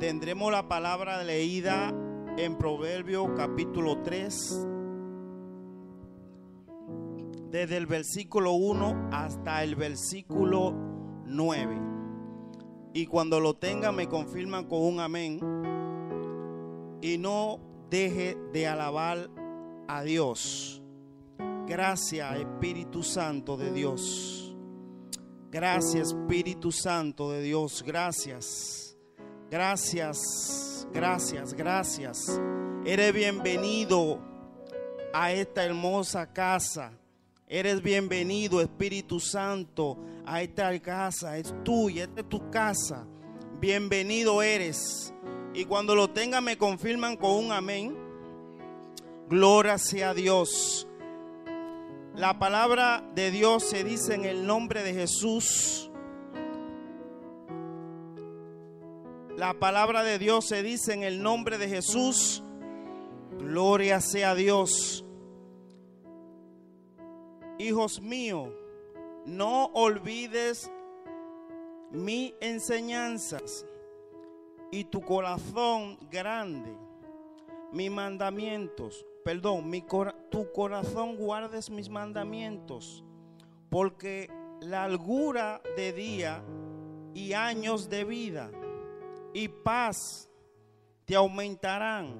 Tendremos la palabra leída en Proverbio capítulo 3, desde el versículo 1 hasta el versículo 9. Y cuando lo tenga me confirman con un amén. Y no deje de alabar a Dios. Gracias Espíritu Santo de Dios. Gracias Espíritu Santo de Dios. Gracias. Gracias. Gracias. Gracias. Eres bienvenido a esta hermosa casa. Eres bienvenido, Espíritu Santo, a esta casa. Es tuya, esta es tu casa. Bienvenido eres. Y cuando lo tenga me confirman con un amén. Gloria sea Dios. La palabra de Dios se dice en el nombre de Jesús. La palabra de Dios se dice en el nombre de Jesús. Gloria sea Dios. Hijos míos, no olvides mis enseñanzas y tu corazón grande, mis mandamientos, perdón, mi tu corazón guardes mis mandamientos, porque la largura de día y años de vida y paz te aumentarán.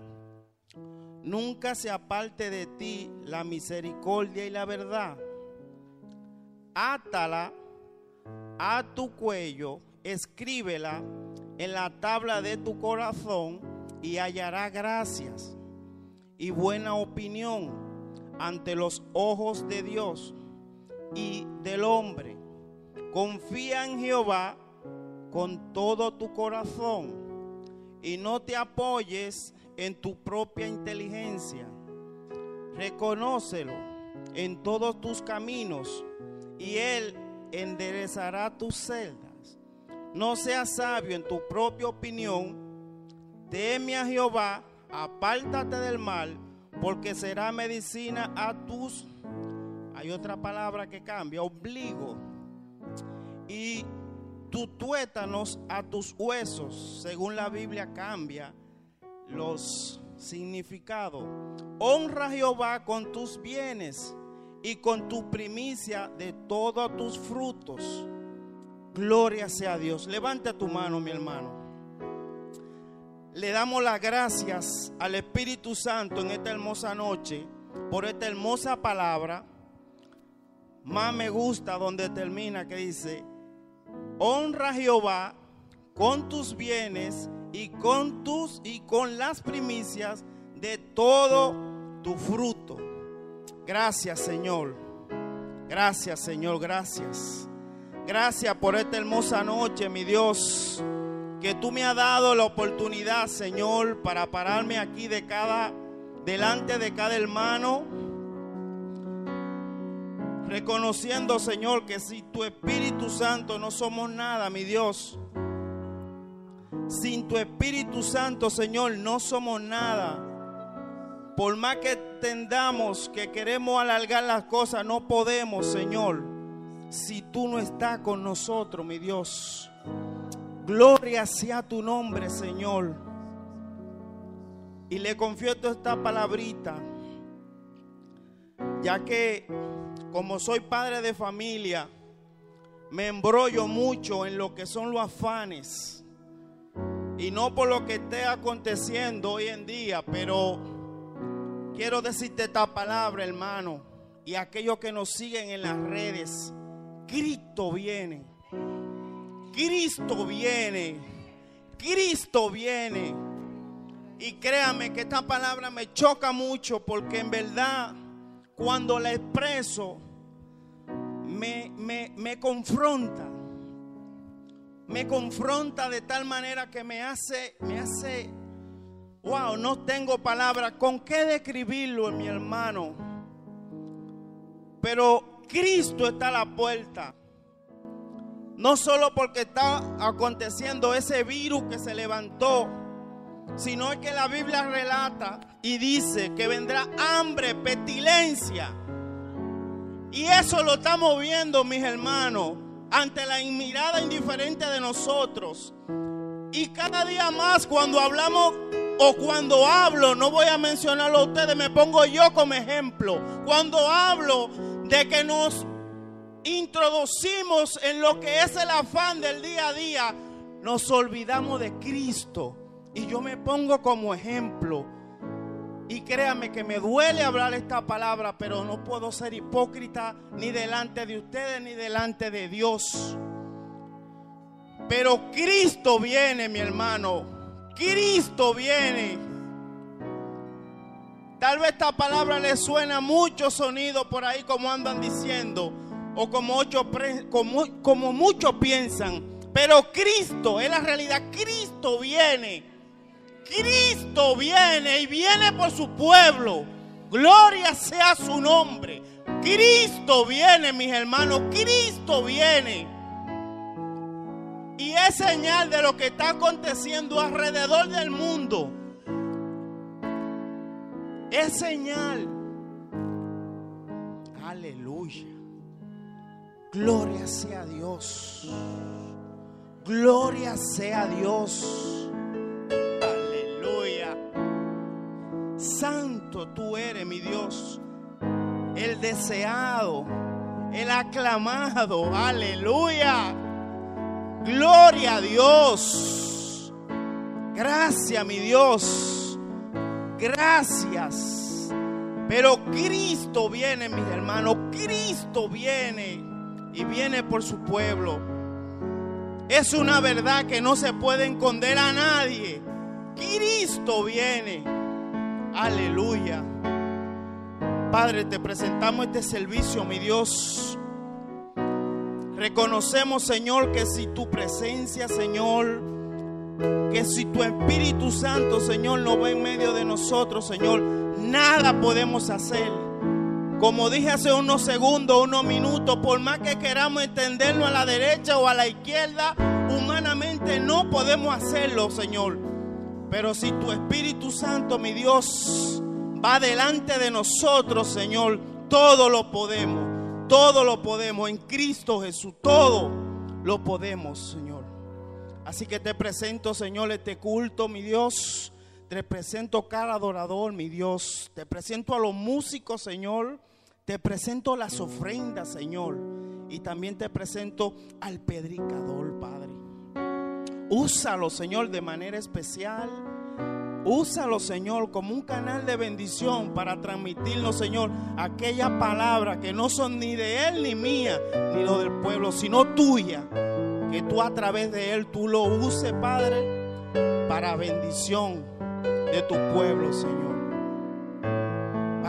Nunca se aparte de ti la misericordia y la verdad átala a tu cuello, escríbela en la tabla de tu corazón y hallará gracias y buena opinión ante los ojos de Dios y del hombre. Confía en Jehová con todo tu corazón y no te apoyes en tu propia inteligencia. Reconócelo en todos tus caminos y Él enderezará tus celdas. No seas sabio en tu propia opinión. Teme a Jehová, apártate del mal, porque será medicina a tus... Hay otra palabra que cambia, obligo. Y tu tuétanos a tus huesos, según la Biblia cambia los significados. Honra a Jehová con tus bienes y con tu primicia de todos tus frutos. Gloria sea a Dios. Levanta tu mano, mi hermano. Le damos las gracias al Espíritu Santo en esta hermosa noche por esta hermosa palabra. Más me gusta donde termina que dice, honra a Jehová con tus bienes y con tus y con las primicias de todo tu fruto. Gracias, Señor. Gracias, Señor. Gracias. Gracias por esta hermosa noche, mi Dios. Que tú me has dado la oportunidad, Señor, para pararme aquí de cada delante de cada hermano. Reconociendo, Señor, que si tu Espíritu Santo no somos nada, mi Dios. Sin tu Espíritu Santo, Señor, no somos nada. Por más que tendamos que queremos alargar las cosas, no podemos, Señor, si tú no estás con nosotros, mi Dios. Gloria sea tu nombre, Señor. Y le confieso esta palabrita, ya que como soy padre de familia, me embrollo mucho en lo que son los afanes. Y no por lo que esté aconteciendo hoy en día, pero Quiero decirte esta palabra, hermano, y aquellos que nos siguen en las redes. Cristo viene. Cristo viene. Cristo viene. Y créame que esta palabra me choca mucho porque en verdad cuando la expreso me, me, me confronta. me confronta de tal manera que me hace, me hace, wow, no tengo palabras con qué describirlo, mi hermano. Pero Cristo está a la puerta. No solo porque está aconteciendo ese virus que se levantó, sino que la Biblia relata y dice que vendrá hambre, pestilencia. Y eso lo estamos viendo, mis hermanos, ante la mirada indiferente de nosotros. Y cada día más cuando hablamos o cuando hablo, no voy a mencionarlo a ustedes, me pongo yo como ejemplo. Cuando hablo de que nos introducimos en lo que es el afán del día a día, nos olvidamos de Cristo. Y yo me pongo como ejemplo. Y créame que me duele hablar esta palabra, pero no puedo ser hipócrita ni delante de ustedes ni delante de Dios. Pero Cristo viene, mi hermano. Cristo viene. Tal vez esta palabra le suena mucho sonido por ahí como andan diciendo o como, como, como muchos piensan. Pero Cristo, es la realidad, Cristo viene. Cristo viene y viene por su pueblo. Gloria sea su nombre. Cristo viene, mis hermanos. Cristo viene. Y es señal de lo que está aconteciendo alrededor del mundo. Es señal. Aleluya. Gloria sea Dios. Gloria sea Dios. Tú eres, mi Dios. El deseado, el aclamado. Aleluya. Gloria a Dios. Gracias, mi Dios. Gracias. Pero Cristo viene, mis hermanos. Cristo viene y viene por su pueblo. Es una verdad que no se puede esconder a nadie. Cristo viene. Aleluya. Padre, te presentamos este servicio, mi Dios. Reconocemos, Señor, que si tu presencia, Señor, que si tu Espíritu Santo, Señor, no va en medio de nosotros, Señor, nada podemos hacer. Como dije hace unos segundos, unos minutos, por más que queramos entenderlo a la derecha o a la izquierda, humanamente no podemos hacerlo, Señor. Pero si tu Espíritu Santo, mi Dios, va delante de nosotros, Señor, todo lo podemos. Todo lo podemos en Cristo Jesús. Todo lo podemos, Señor. Así que te presento, Señor, este culto, mi Dios. Te presento cada adorador, mi Dios. Te presento a los músicos, Señor. Te presento las ofrendas, Señor. Y también te presento al predicador, Padre. Úsalo, Señor, de manera especial. Úsalo, Señor, como un canal de bendición para transmitirnos, Señor, aquella palabra que no son ni de Él ni mía, ni lo del pueblo, sino tuya. Que tú a través de Él, tú lo uses, Padre, para bendición de tu pueblo, Señor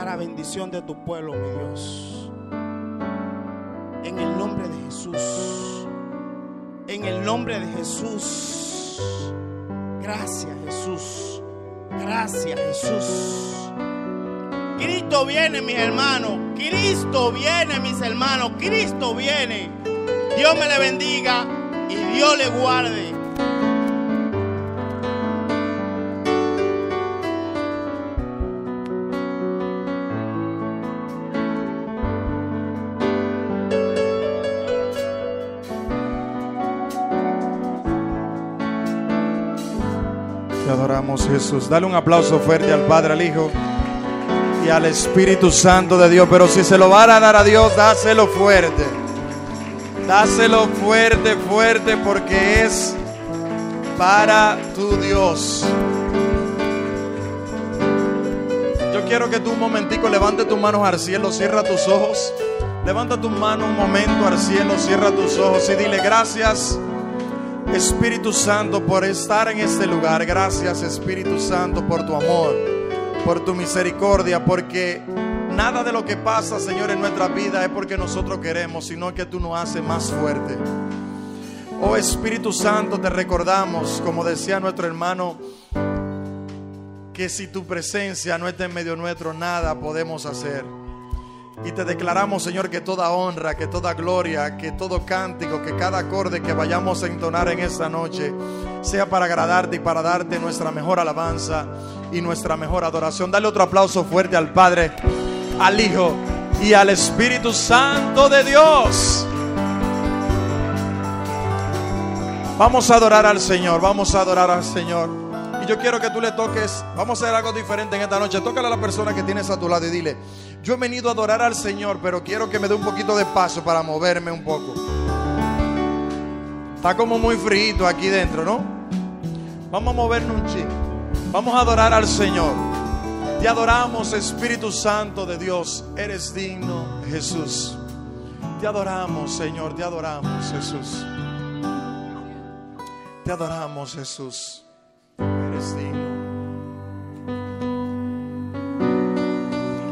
para bendición de tu pueblo, mi Dios. En el nombre de Jesús. En el nombre de Jesús. Gracias, Jesús. Gracias, Jesús. Cristo viene, mis hermanos. Cristo viene, mis hermanos. Cristo viene. Dios me le bendiga y Dios le guarde. Jesús. Dale un aplauso fuerte al Padre, al Hijo y al Espíritu Santo de Dios. Pero si se lo van a dar a Dios, dáselo fuerte. Dáselo fuerte, fuerte, porque es para tu Dios. Yo quiero que tú un momentico levante tus manos al cielo, cierra tus ojos. Levanta tus manos un momento al cielo, cierra tus ojos y dile gracias. Espíritu Santo, por estar en este lugar. Gracias, Espíritu Santo, por tu amor, por tu misericordia, porque nada de lo que pasa, Señor, en nuestra vida es porque nosotros queremos, sino que tú nos haces más fuerte. Oh Espíritu Santo, te recordamos, como decía nuestro hermano, que si tu presencia no está en medio nuestro, nada podemos hacer. Y te declaramos, Señor, que toda honra, que toda gloria, que todo cántico, que cada acorde que vayamos a entonar en esta noche sea para agradarte y para darte nuestra mejor alabanza y nuestra mejor adoración. Dale otro aplauso fuerte al Padre, al Hijo y al Espíritu Santo de Dios. Vamos a adorar al Señor, vamos a adorar al Señor. Yo quiero que tú le toques, vamos a hacer algo diferente en esta noche. Tócale a la persona que tienes a tu lado y dile, yo he venido a adorar al Señor, pero quiero que me dé un poquito de paso para moverme un poco. Está como muy frío aquí dentro, ¿no? Vamos a movernos un chico. Vamos a adorar al Señor. Te adoramos, Espíritu Santo de Dios. Eres digno, Jesús. Te adoramos, Señor. Te adoramos, Jesús. Te adoramos, Jesús. Digno.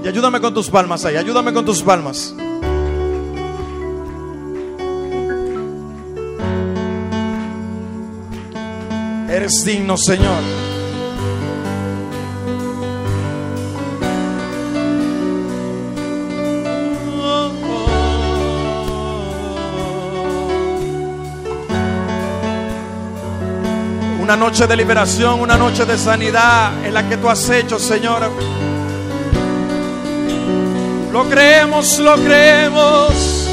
Y ayúdame con tus palmas ahí. Ayúdame con tus palmas. Eres digno, Señor. Una noche de liberación, una noche de sanidad en la que tú has hecho, Señor. Lo creemos, lo creemos.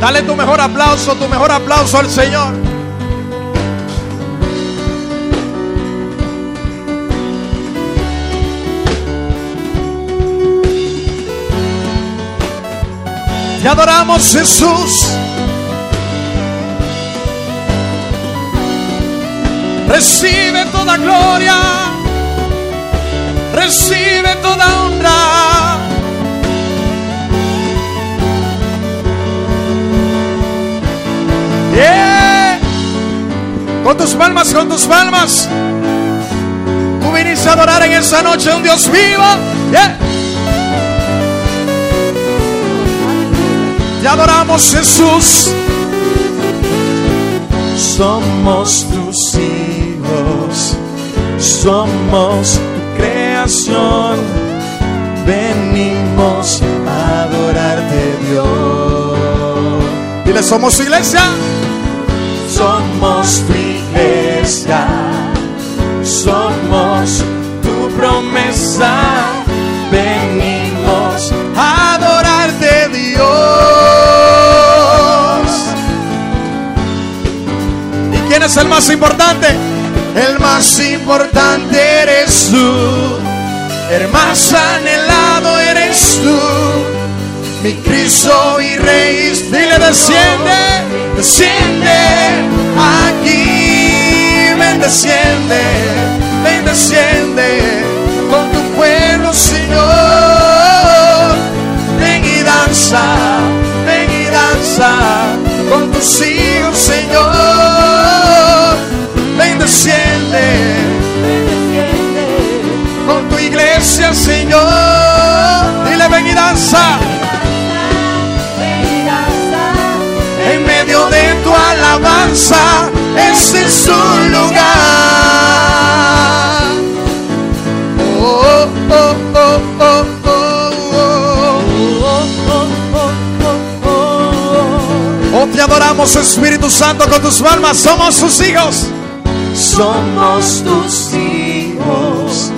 Dale tu mejor aplauso, tu mejor aplauso al Señor. Te adoramos Jesús. Recibe toda gloria. Recibe toda honra. Yeah. Con tus palmas, con tus palmas. Tú viniste a adorar en esa noche a un Dios vivo. Yeah. Te adoramos Jesús. Somos tus hijos. Somos tu creación. Venimos a adorarte Dios. Dile, somos iglesia. Somos tu iglesia. Somos tu promesa. Venimos el más importante? El más importante eres tú. El más anhelado eres tú. Mi Cristo y Rey, dile desciende, desciende aquí, ven desciende, ven desciende con tu pueblo Señor, ven y danza, ven y danza con tus alabanza, ese es su lugar. Oh, oh, oh, oh, oh, oh, te adoramos, Espíritu Santo, con tus palmas, somos sus hijos. Somos tus hijos,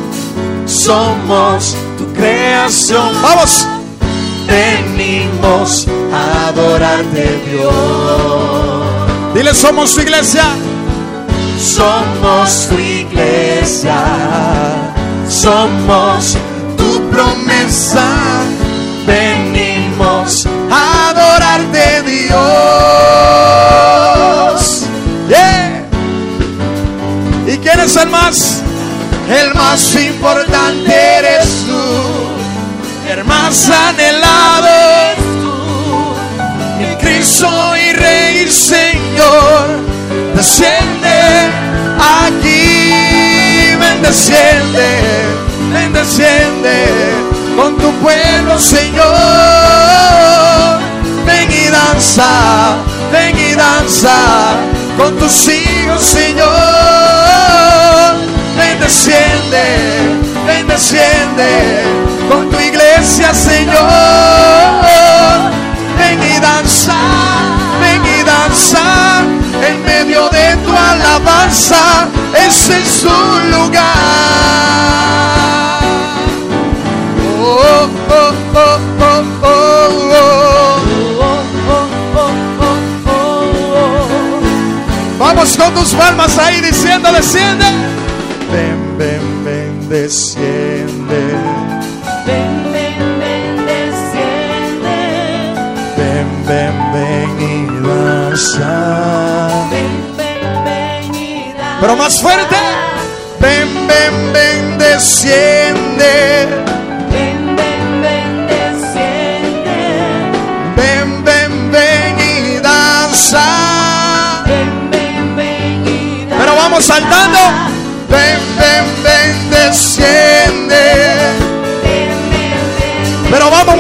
somos tu creación. Vamos venimos a adorarte Dios. Dile, somos tu iglesia. Somos tu iglesia. Somos tu promesa. Venimos a adorarte Dios. Yeah. ¿Y quién es el más? El más importante eres tú el más anhelado es tú, mi Cristo desciende, ven desciende con tu pueblo, Señor. Ven y danza, ven y danza con tus hijos, Señor. Ven, desciende, ven, desciende con tu iglesia, Señor. Ven y danza, ven y danza en medio de tu alabanza. Es tus palmas ahí diciendo, desciende. Ven, ven, ven, desciende. Ven, ven, ven, desciende. Ven, ven, ven y danza. Ven, ven, ven y danza. Pero más fuerte.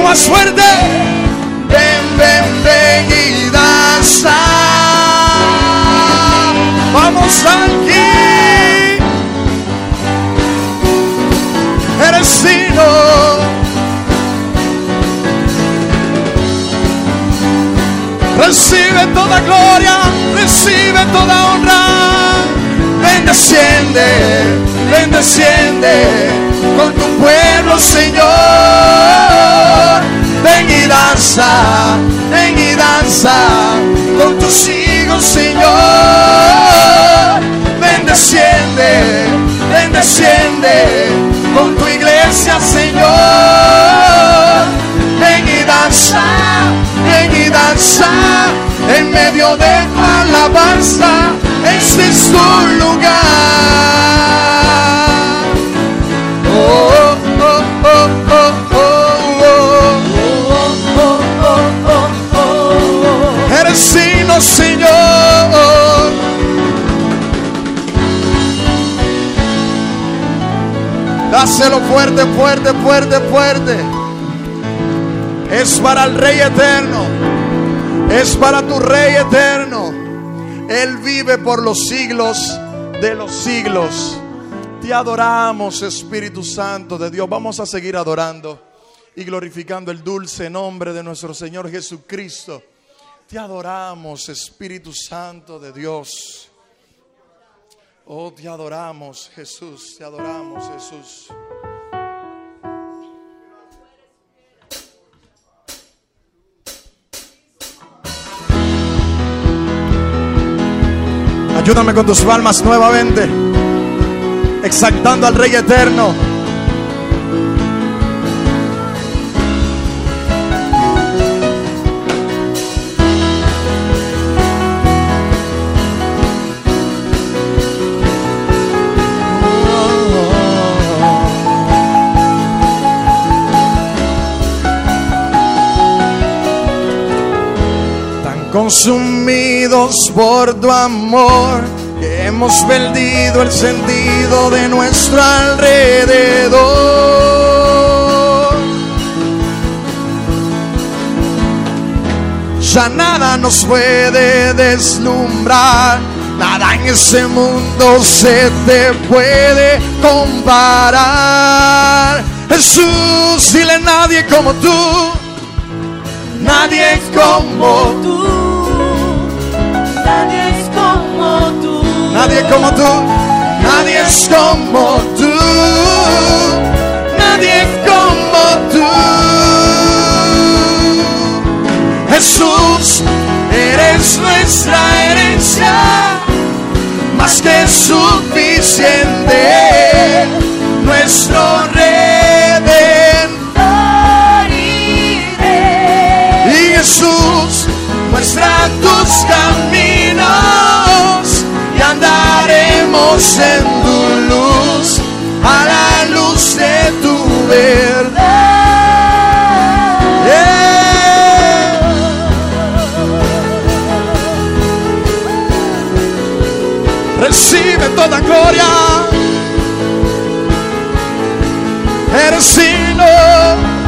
Más fuerte. Ven, ven, ven y. Vamos aquí. Eres digno. Recibe toda gloria, recibe toda honra. Ven, desciende, ven, desciende con tu pueblo, Señor. Y danza, ven y danza con tus hijos, Señor. Ven, desciende, ven, desciende con tu iglesia, Señor. Ven y danza, ven y danza en medio de tu alabanza. Este es tu lugar. Dáselo fuerte, fuerte, fuerte, fuerte. Es para el Rey eterno. Es para tu Rey eterno. Él vive por los siglos de los siglos. Te adoramos, Espíritu Santo de Dios. Vamos a seguir adorando y glorificando el dulce nombre de nuestro Señor Jesucristo. Te adoramos, Espíritu Santo de Dios. Oh, te adoramos, Jesús. Te adoramos, Jesús. Ayúdame con tus palmas nuevamente, exaltando al Rey eterno. Consumidos por tu amor que hemos perdido el sentido de nuestro alrededor. Ya nada nos puede deslumbrar, nada en ese mundo se te puede comparar. Jesús, dile a nadie como tú, nadie como tú. Nadie como tú, nadie es como tú, nadie es como tú. Jesús, eres nuestra herencia, más que suficiente, nuestro redentor. Y Jesús, muestra tus caminos Envuélvenos luz, a la luz de tu verdad. Recibe toda gloria. Eres digno.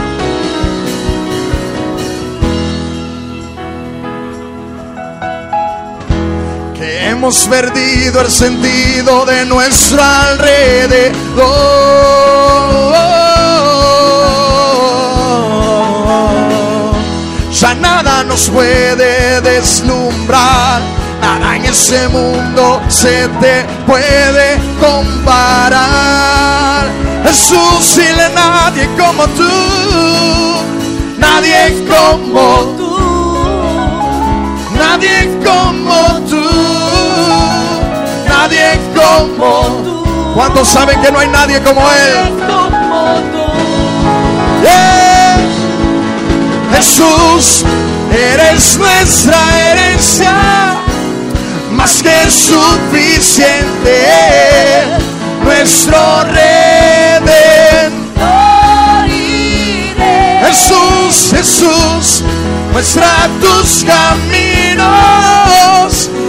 hemos perdido el sentido de nuestro alrededor. Ya nada nos puede deslumbrar, nada en ese mundo se te puede comparar. Jesús, dile nadie como tú, nadie como tú. Nadie como. ¿Cuántos saben que no hay nadie como Él? Jesús, eres nuestra herencia, más que suficiente, nuestro redentor. Jesús, Jesús, muestra tus caminos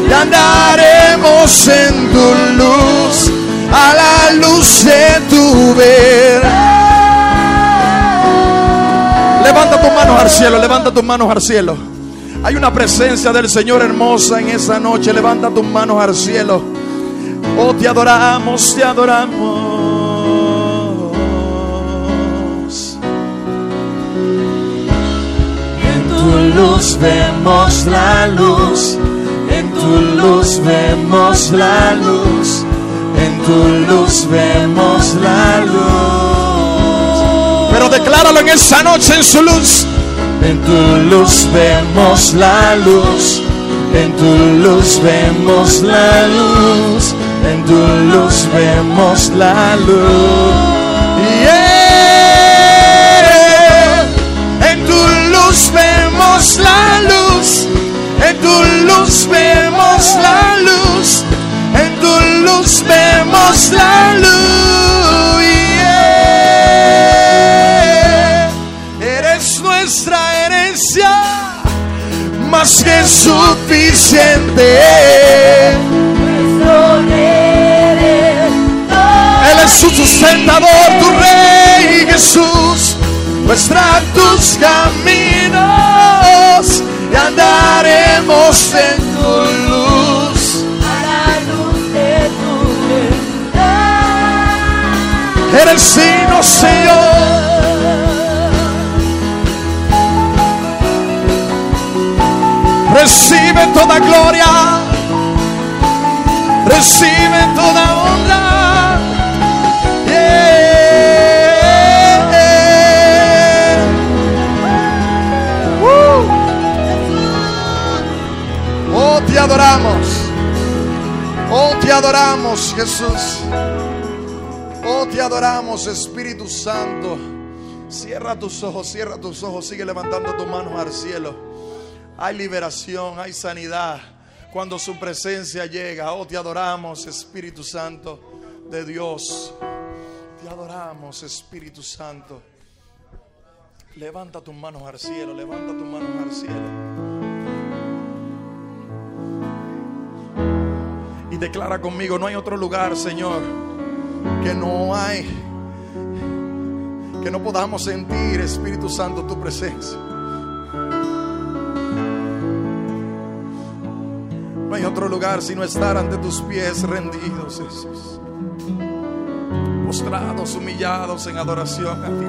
y en tu luz, a la luz de tu ver. Levanta tus manos al cielo, levanta tus manos al cielo. Hay una presencia del Señor hermosa en esa noche. Levanta tus manos al cielo. Oh, te adoramos, te adoramos. En tu luz vemos la luz, en tu luz vemos la luz, en tu luz vemos la luz. Pero decláralo en esa noche en su luz. En tu luz vemos la luz, en tu luz vemos la luz, en tu luz vemos la luz. Más que suficiente. Él es su sustentador, tu rey Jesús. Muestra tus caminos y andaremos en tu luz. Eres signo, Señor. Recibe toda gloria. Recibe toda honra. Yeah. Uh. Oh, te adoramos. Oh, te adoramos, Jesús. Oh, te adoramos, Espíritu Santo. Cierra tus ojos, cierra tus ojos, sigue levantando tus manos al cielo. Hay liberación, hay sanidad. Cuando su presencia llega, oh, te adoramos, Espíritu Santo de Dios. Te adoramos, Espíritu Santo. Levanta tus manos al cielo, levanta tus manos al cielo. Y declara conmigo, no hay otro lugar, Señor, que no hay, que no podamos sentir, Espíritu Santo, tu presencia. Hay otro lugar sino estar ante tus pies rendidos, Jesús. Postrados, humillados en adoración a ti.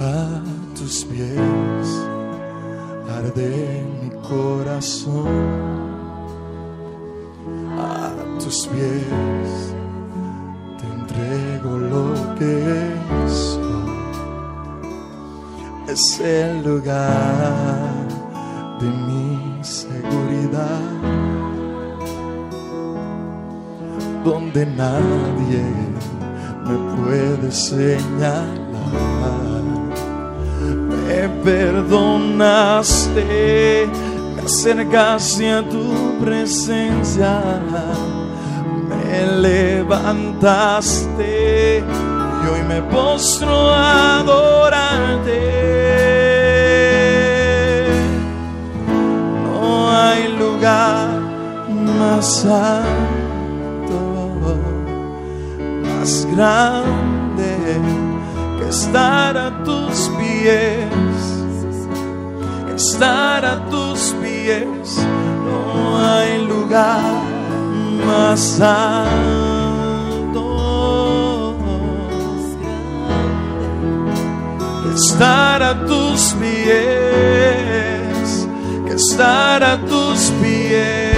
A tus pies arde mi corazón. A tus pies te entrego lo que soy. Es el lugar de mi seguridad, donde nadie me puede señalar. Me perdonaste, me acercaste a tu presencia, me levantaste y hoy me postro a adorarte. Hay lugar más alto, más grande que estar a tus pies, estar a tus pies. No hay lugar más alto que estar a tus pies, estar a tus pies.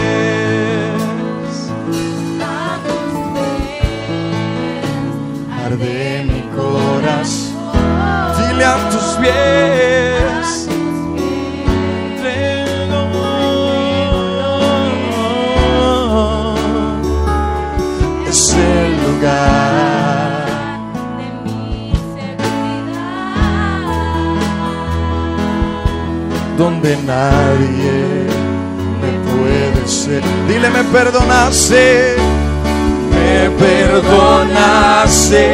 Arde mi corazón, dile a tus pies. Donde nadie me puede ser. Dile, me perdonaste, me perdonaste,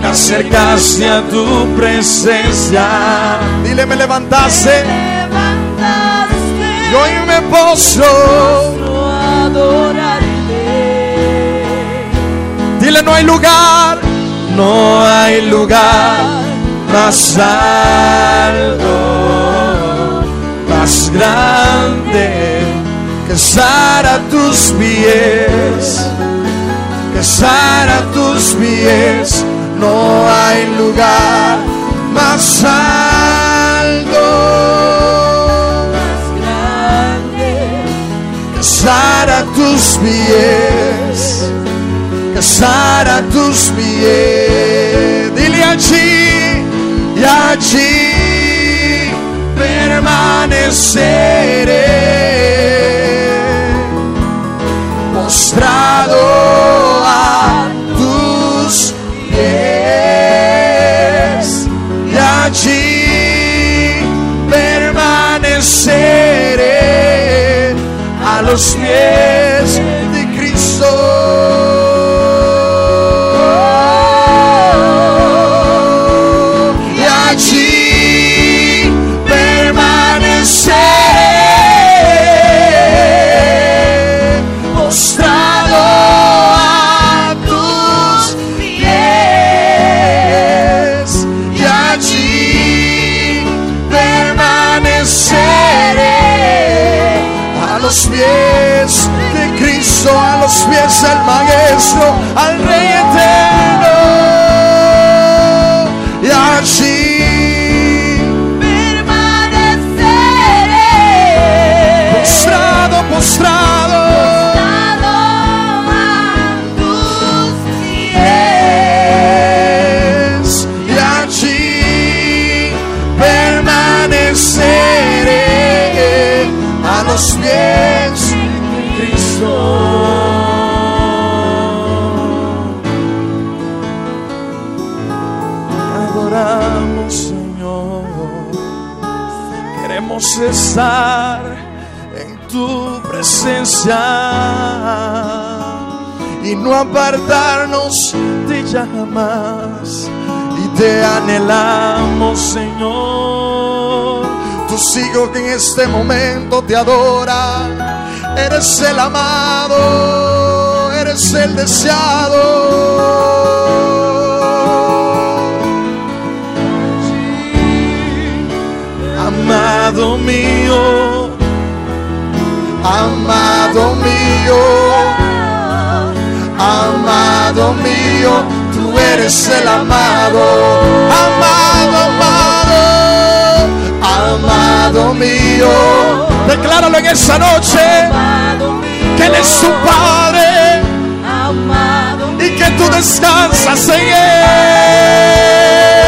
me acercaste a tu presencia. Dile, me levantaste Levantaste y hoy me poso. a adorarte. Dile, no hay lugar, no hay lugar más alto, grande que estar a tus pies, que estar a tus pies. No hay lugar más alto, Más grande, que tus pies, que estar a tus pies. Dile allí y allí permaneceré postrado a tus pies. Y allí permaneceré a los pies de Cristo y no apartarnos de ella jamás. Y te anhelamos, Señor. Tus hijos que en este momento te adoran. Eres el amado, eres el deseado. Amado mío, amado mío, amado mío, tú eres el amado, amado, amado, amado mío. Decláralo en esa noche. Amado mío, que Él es tu Padre. Amado y que tú descansas en Él.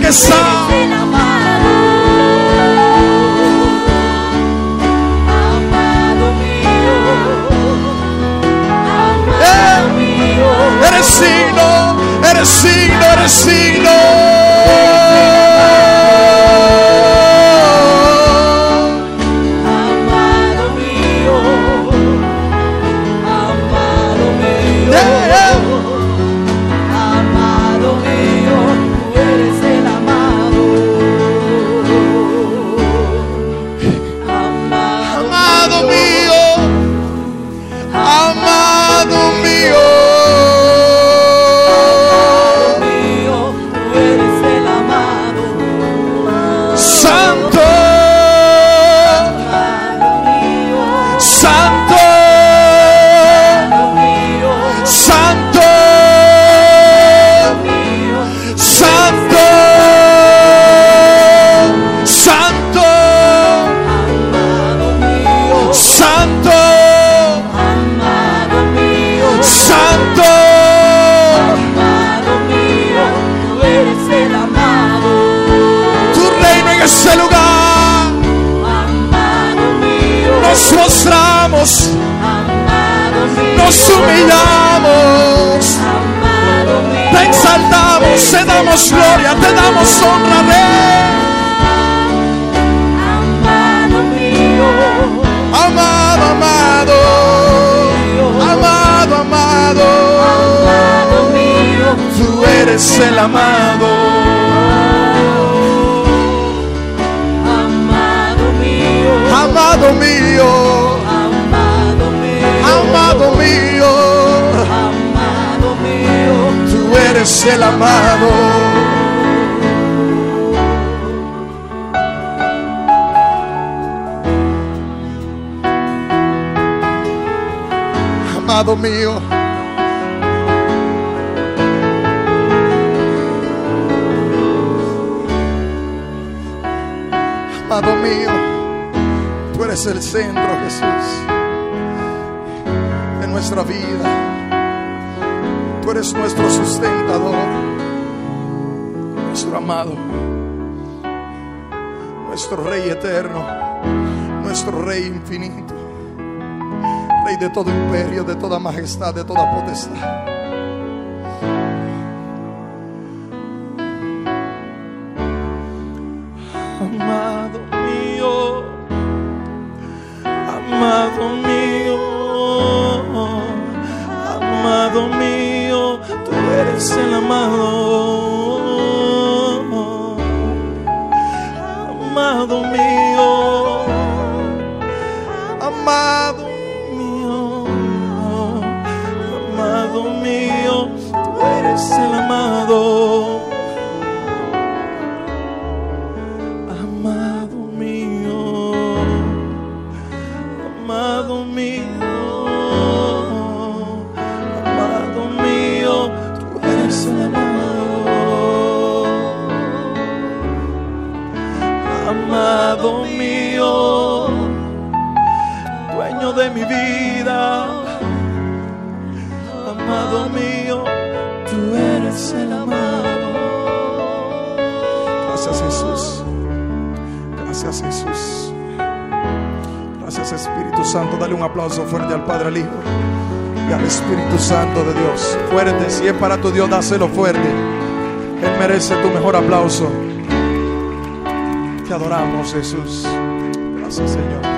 Toda majestad. el El amado. Amado mío. Amado mío, tú eres el centro, Jesús, de nuestra vida. Eres nuestro sustentador, nuestro amado, nuestro Rey eterno, nuestro Rey infinito, Rey de todo imperio, de toda majestad, de toda potestad. Tú eres el amado. Santo. Dale un aplauso fuerte al Padre, al Hijo y al Espíritu Santo de Dios. Fuerte, si es para tu Dios, dáselo fuerte. Él merece tu mejor aplauso. Te adoramos Jesús. Gracias Señor.